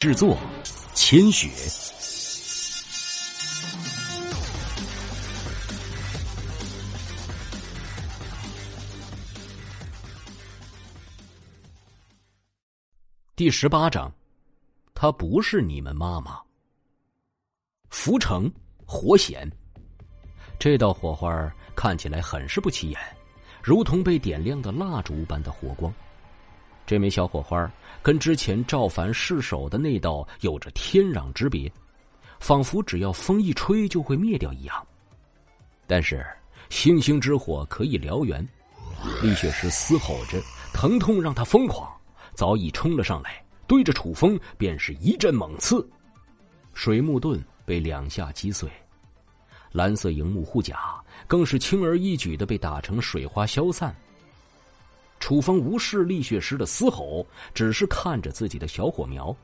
制作：千雪。第十八章，她不是你们妈妈。浮城火险，这道火花看起来很是不起眼，如同被点亮的蜡烛般的火光。这枚小火花跟之前赵凡失手的那道有着天壤之别，仿佛只要风一吹就会灭掉一样。但是星星之火可以燎原，厉雪石嘶吼着，疼痛让他疯狂，早已冲了上来，对着楚风便是一阵猛刺。水木盾被两下击碎，蓝色荧幕护甲更是轻而易举的被打成水花消散。楚风无视厉血石的嘶吼，只是看着自己的小火苗。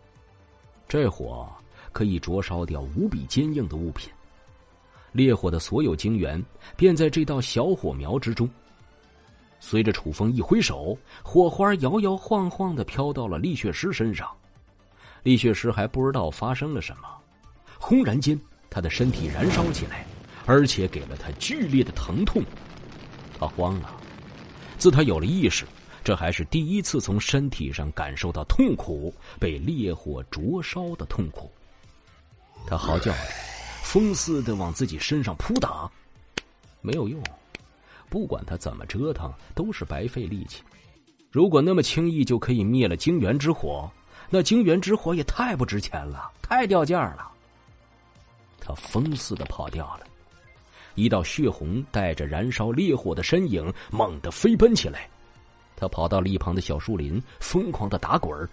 这火可以灼烧掉无比坚硬的物品。烈火的所有精元便在这道小火苗之中。随着楚风一挥手，火花摇摇晃晃的飘到了厉血石身上。厉血石还不知道发生了什么，轰然间，他的身体燃烧起来，而且给了他剧烈的疼痛。他慌了。自他有了意识，这还是第一次从身体上感受到痛苦，被烈火灼烧的痛苦。他嚎叫着，疯似的往自己身上扑打，没有用，不管他怎么折腾，都是白费力气。如果那么轻易就可以灭了晶元之火，那晶元之火也太不值钱了，太掉价了。他疯似的跑掉了。一道血红带着燃烧烈火的身影猛地飞奔起来，他跑到了一旁的小树林，疯狂的打滚。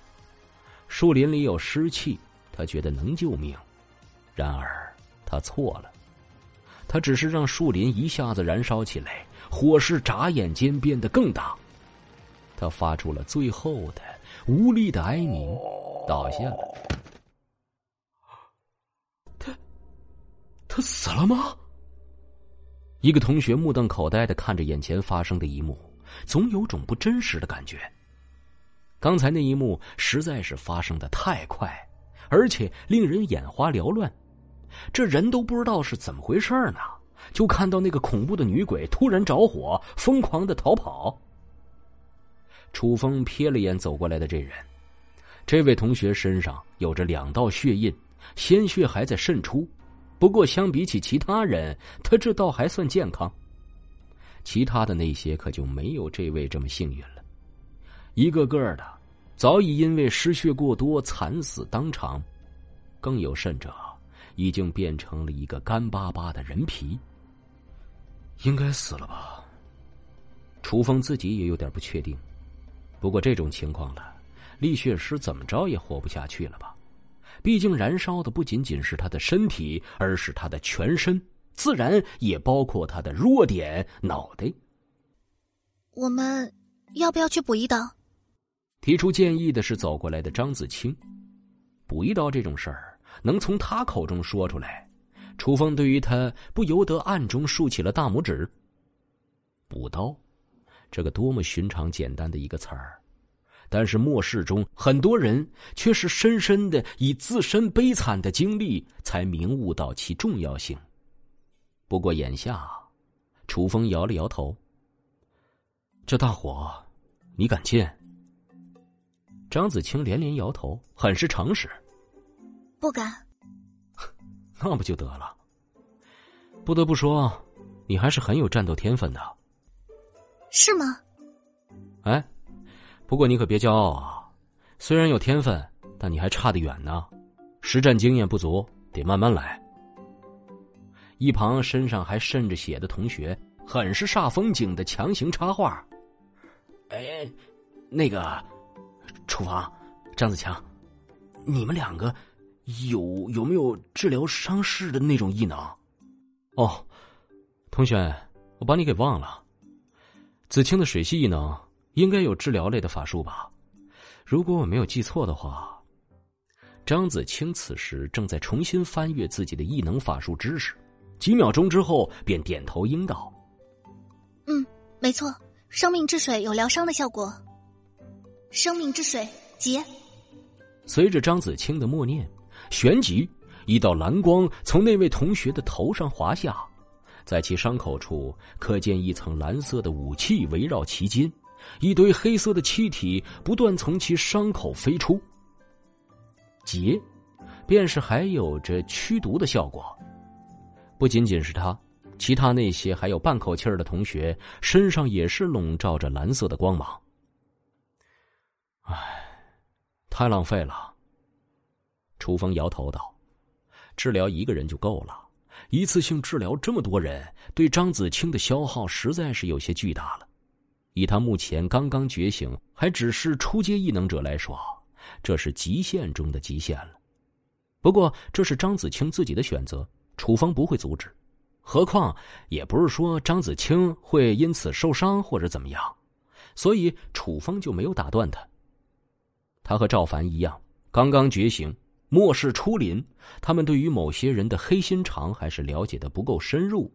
树林里有湿气，他觉得能救命，然而他错了，他只是让树林一下子燃烧起来，火势眨眼间变得更大。他发出了最后的无力的哀鸣，倒下了。他，他死了吗？一个同学目瞪口呆的看着眼前发生的一幕，总有种不真实的感觉。刚才那一幕实在是发生的太快，而且令人眼花缭乱。这人都不知道是怎么回事呢，就看到那个恐怖的女鬼突然着火，疯狂的逃跑。楚风瞥了眼走过来的这人，这位同学身上有着两道血印，鲜血还在渗出。不过，相比起其他人，他这倒还算健康。其他的那些可就没有这位这么幸运了，一个个的早已因为失血过多惨死当场，更有甚者，已经变成了一个干巴巴的人皮。应该死了吧？楚风自己也有点不确定。不过这种情况了，厉血师怎么着也活不下去了吧？毕竟燃烧的不仅仅是他的身体，而是他的全身，自然也包括他的弱点——脑袋。我们要不要去补一刀？提出建议的是走过来的张子清。补一刀这种事儿，能从他口中说出来，楚风对于他不由得暗中竖起了大拇指。补刀，这个多么寻常简单的一个词儿。但是末世中，很多人却是深深的以自身悲惨的经历，才明悟到其重要性。不过眼下，楚风摇了摇头。这大火，你敢进？张子清连连摇头，很是诚实。不敢。那不就得了？不得不说，你还是很有战斗天分的。是吗？哎。不过你可别骄傲啊！虽然有天分，但你还差得远呢，实战经验不足，得慢慢来。一旁身上还渗着血的同学，很是煞风景的强行插话：“哎，那个，楚房，张子强，你们两个有有没有治疗伤势的那种异能？”哦，同学，我把你给忘了，子清的水系异能。应该有治疗类的法术吧？如果我没有记错的话，张子清此时正在重新翻阅自己的异能法术知识，几秒钟之后便点头应道：“嗯，没错，生命之水有疗伤的效果。生命之水结。”随着张子清的默念，旋即一道蓝光从那位同学的头上滑下，在其伤口处可见一层蓝色的武器围绕其肩，一堆黑色的气体不断从其伤口飞出。结，便是还有着驱毒的效果。不仅仅是他，其他那些还有半口气儿的同学身上也是笼罩着蓝色的光芒。唉，太浪费了。楚风摇头道：“治疗一个人就够了，一次性治疗这么多人，对张子清的消耗实在是有些巨大了。以他目前刚刚觉醒，还只是初阶异能者来说。”这是极限中的极限了，不过这是张子清自己的选择，楚风不会阻止。何况也不是说张子清会因此受伤或者怎么样，所以楚风就没有打断他。他和赵凡一样，刚刚觉醒，末世初临，他们对于某些人的黑心肠还是了解的不够深入，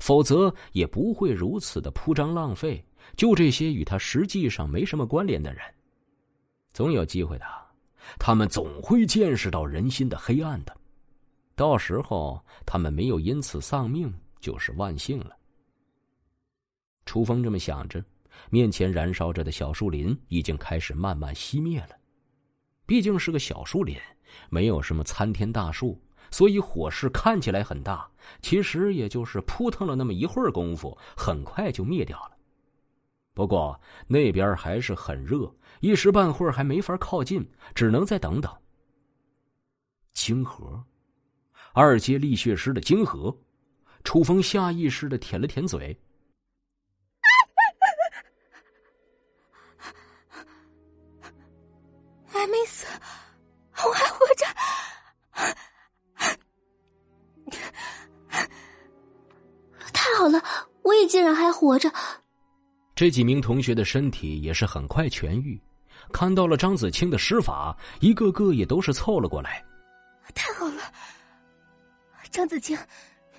否则也不会如此的铺张浪费。就这些与他实际上没什么关联的人。总有机会的，他们总会见识到人心的黑暗的，到时候他们没有因此丧命就是万幸了。楚风这么想着，面前燃烧着的小树林已经开始慢慢熄灭了。毕竟是个小树林，没有什么参天大树，所以火势看起来很大，其实也就是扑腾了那么一会儿功夫，很快就灭掉了。不过那边还是很热，一时半会儿还没法靠近，只能再等等。晶核，二阶力血师的晶核，楚风下意识的舔了舔嘴。还没死，我还活着。太好了，我也竟然还活着。这几名同学的身体也是很快痊愈，看到了张子清的施法，一个个也都是凑了过来。太好了，张子清，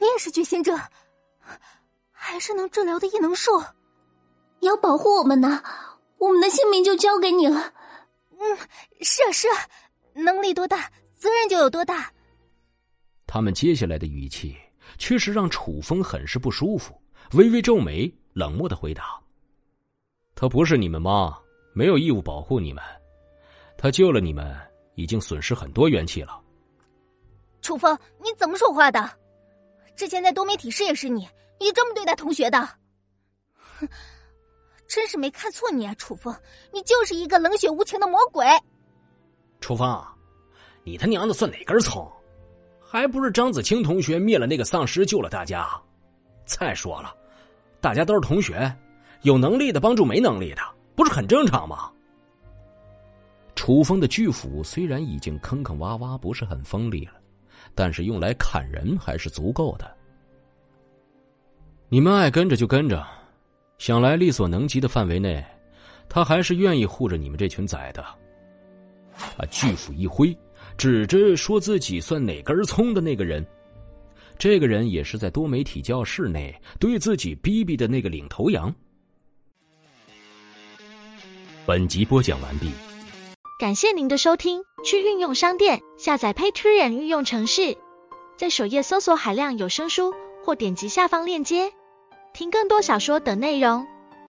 你也是觉醒者，还是能治疗的异能术，你要保护我们呢，我们的性命就交给你了。嗯，是啊是啊，能力多大，责任就有多大。他们接下来的语气确实让楚风很是不舒服，微微皱眉，冷漠的回答。她不是你们妈，没有义务保护你们。她救了你们，已经损失很多元气了。楚风，你怎么说话的？之前在多媒体室也是你，你这么对待同学的？哼，真是没看错你啊，楚风，你就是一个冷血无情的魔鬼。楚风，你他娘的算哪根葱？还不是张子清同学灭了那个丧尸，救了大家。再说了，大家都是同学。有能力的帮助没能力的，不是很正常吗？楚风的巨斧虽然已经坑坑洼洼，不是很锋利了，但是用来砍人还是足够的。你们爱跟着就跟着，想来力所能及的范围内，他还是愿意护着你们这群崽的。他巨斧一挥，指着说自己算哪根葱的那个人，这个人也是在多媒体教室内对自己逼逼的那个领头羊。本集播讲完毕，感谢您的收听。去运用商店下载 Patreon 运用程式，在首页搜索海量有声书，或点击下方链接听更多小说等内容。